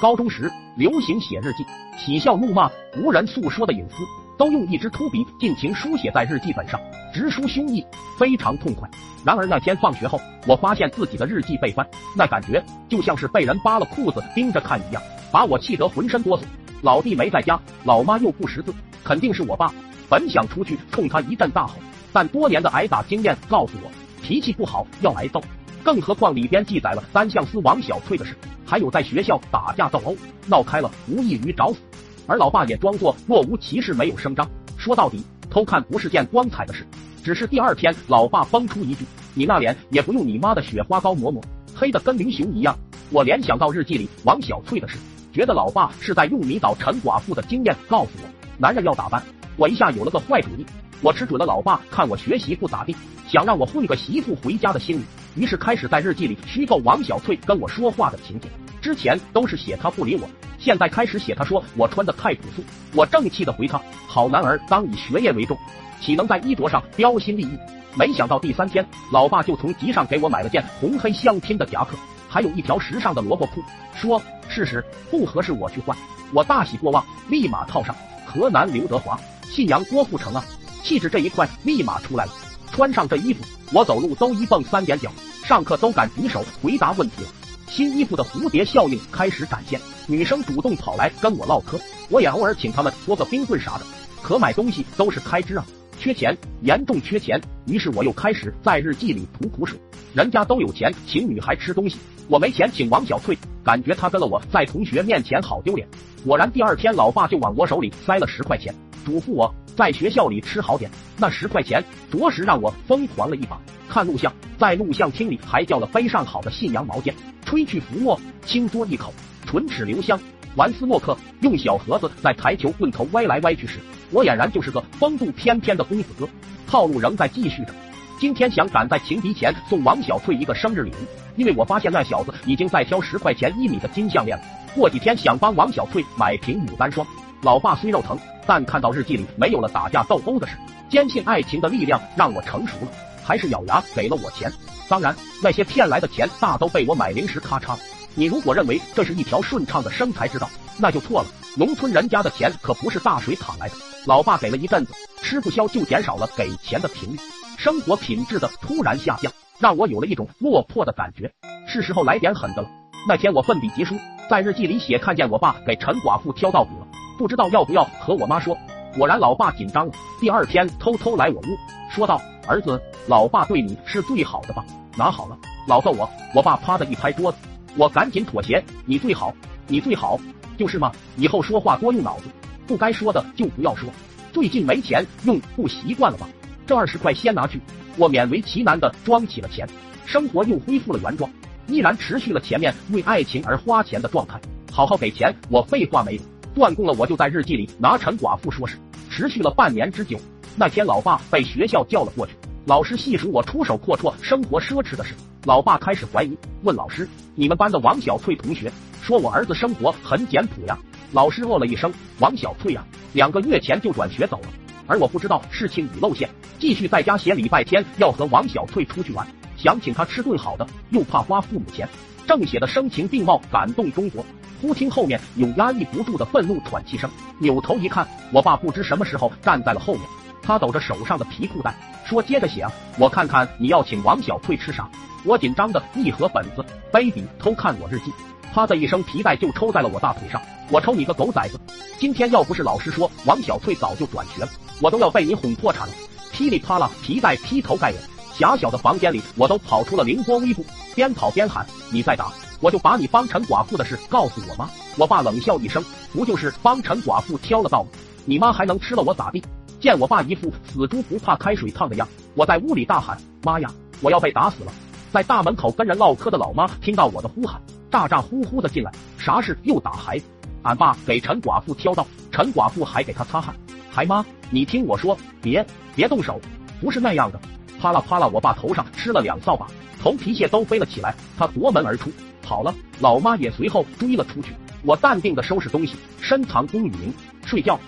高中时流行写日记，喜笑怒骂，无人诉说的隐私，都用一支秃笔尽情书写在日记本上，直抒胸臆，非常痛快。然而那天放学后，我发现自己的日记被翻，那感觉就像是被人扒了裤子盯着看一样，把我气得浑身哆嗦。老弟没在家，老妈又不识字，肯定是我爸。本想出去冲他一阵大吼，但多年的挨打经验告诉我，脾气不好要挨揍。更何况里边记载了单相思王小翠的事，还有在学校打架斗殴，闹开了无异于找死。而老爸也装作若无其事，没有声张。说到底，偷看不是件光彩的事。只是第二天，老爸蹦出一句：“你那脸也不用你妈的雪花膏抹抹，黑的跟林熊一样。”我联想到日记里王小翠的事，觉得老爸是在用迷倒陈寡妇的经验告诉我，男人要打扮。我一下有了个坏主意，我吃准了老爸看我学习不咋地，想让我混个媳妇回家的心理。于是开始在日记里虚构王小翠跟我说话的情景，之前都是写她不理我，现在开始写她说我穿的太朴素。我正气的回她：好男儿当以学业为重，岂能在衣着上标新立异？没想到第三天，老爸就从集上给我买了件红黑相拼的夹克，还有一条时尚的萝卜裤，说试试不合适我去换。我大喜过望，立马套上。河南刘德华，信阳郭富城啊，气质这一块立马出来了。穿上这衣服，我走路都一蹦三点脚，上课都敢举手回答问题了。新衣服的蝴蝶效应开始展现，女生主动跑来跟我唠嗑，我也偶尔请她们搓个冰棍啥的。可买东西都是开支啊，缺钱，严重缺钱。于是我又开始在日记里吐苦水，人家都有钱请女孩吃东西，我没钱请王小翠，感觉她跟了我在同学面前好丢脸。果然第二天，老爸就往我手里塞了十块钱，嘱咐我。在学校里吃好点，那十块钱着实让我疯狂了一把。看录像，在录像厅里还叫了杯上好的信阳毛尖，吹去浮沫，轻嘬一口，唇齿留香。玩斯诺克，用小盒子在台球棍头歪来歪去时，我俨然就是个风度翩翩的公子哥。套路仍在继续着。今天想赶在情敌前送王小翠一个生日礼物，因为我发现那小子已经在挑十块钱一米的金项链了。过几天想帮王小翠买瓶牡丹霜。老爸虽肉疼。但看到日记里没有了打架斗殴的事，坚信爱情的力量让我成熟了，还是咬牙给了我钱。当然，那些骗来的钱大都被我买零食咔嚓了。你如果认为这是一条顺畅的生财之道，那就错了。农村人家的钱可不是大水淌来的。老爸给了一阵子，吃不消就减少了给钱的频率，生活品质的突然下降，让我有了一种落魄的感觉。是时候来点狠的了。那天我奋笔疾书，在日记里写看见我爸给陈寡妇挑稻谷了。不知道要不要和我妈说，果然老爸紧张了。第二天偷偷来我屋，说道：“儿子，老爸对你是最好的吧？拿好了，老揍我！”我爸啪的一拍桌子，我赶紧妥协：“你最好，你最好，就是嘛！以后说话多用脑子，不该说的就不要说。最近没钱用，不习惯了吧？这二十块先拿去。”我勉为其难的装起了钱，生活又恢复了原状，依然持续了前面为爱情而花钱的状态。好好给钱，我废话没有。断供了，我就在日记里拿陈寡妇说事，持续了半年之久。那天，老爸被学校叫了过去，老师细数我出手阔绰、生活奢侈的事。老爸开始怀疑，问老师：“你们班的王小翠同学说我儿子生活很简朴呀？”老师哦了一声：“王小翠呀，两个月前就转学走了。”而我不知道事情已露馅，继续在家写礼拜天要和王小翠出去玩，想请她吃顿好的，又怕花父母钱，正写的声情并茂，感动中国。忽听后面有压抑不住的愤怒喘气声，扭头一看，我爸不知什么时候站在了后面。他抖着手上的皮裤带，说：“接着写啊，我看看你要请王小翠吃啥。”我紧张的一合本子，卑鄙偷看我日记，啪的一声，皮带就抽在了我大腿上。我抽你个狗崽子！今天要不是老师说王小翠早就转学了，我都要被你哄破产了。噼里啪啦，皮带劈头盖脸，狭小的房间里，我都跑出了凌波微步，边跑边喊：“你再打！”我就把你帮陈寡妇的事告诉我妈，我爸冷笑一声，不就是帮陈寡妇挑了道吗？你妈还能吃了我咋地？见我爸一副死猪不怕开水烫的样，我在屋里大喊：妈呀，我要被打死了！在大门口跟人唠嗑的老妈听到我的呼喊，咋咋呼呼的进来，啥事又打孩子？俺爸给陈寡妇挑道，陈寡妇还给他擦汗，还妈，你听我说，别别动手，不是那样的！啪啦啪啦，我爸头上吃了两扫把，头皮屑都飞了起来，他夺门而出。跑了，老妈也随后追了出去。我淡定的收拾东西，深藏功与名，睡觉。